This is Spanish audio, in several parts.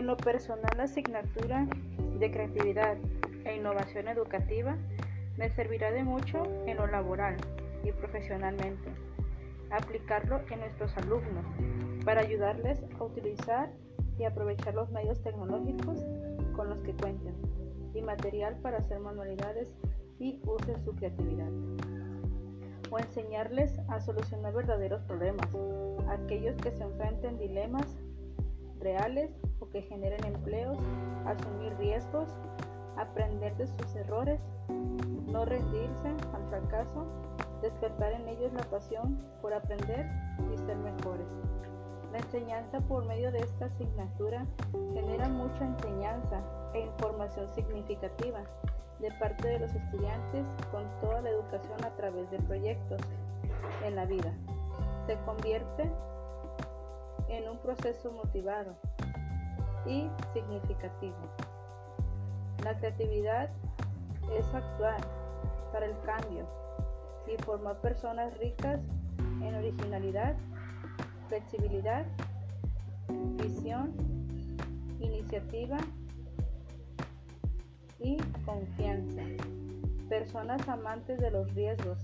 En lo personal, la asignatura de creatividad e innovación educativa me servirá de mucho en lo laboral y profesionalmente. Aplicarlo en nuestros alumnos para ayudarles a utilizar y aprovechar los medios tecnológicos con los que cuenten y material para hacer manualidades y usen su creatividad. O enseñarles a solucionar verdaderos problemas, aquellos que se enfrenten dilemas reales que generen empleos, asumir riesgos, aprender de sus errores, no rendirse al fracaso, despertar en ellos la pasión por aprender y ser mejores. La enseñanza por medio de esta asignatura genera mucha enseñanza e información significativa de parte de los estudiantes con toda la educación a través de proyectos en la vida. Se convierte en un proceso motivado y significativo. La creatividad es actuar para el cambio y formar personas ricas en originalidad flexibilidad, visión, iniciativa y confianza. Personas amantes de los riesgos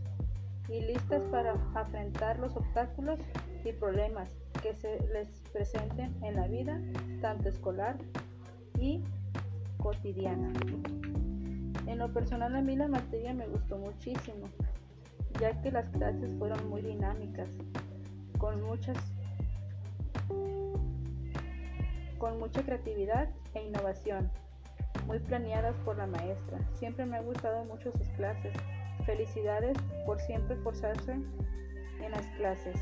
y listas para afrontar los obstáculos y problemas que se les presenten en la vida, tanto escolar y cotidiana. En lo personal a mí la materia me gustó muchísimo, ya que las clases fueron muy dinámicas, con muchas con mucha creatividad e innovación, muy planeadas por la maestra. Siempre me han gustado mucho sus clases. Felicidades por siempre forzarse en las clases.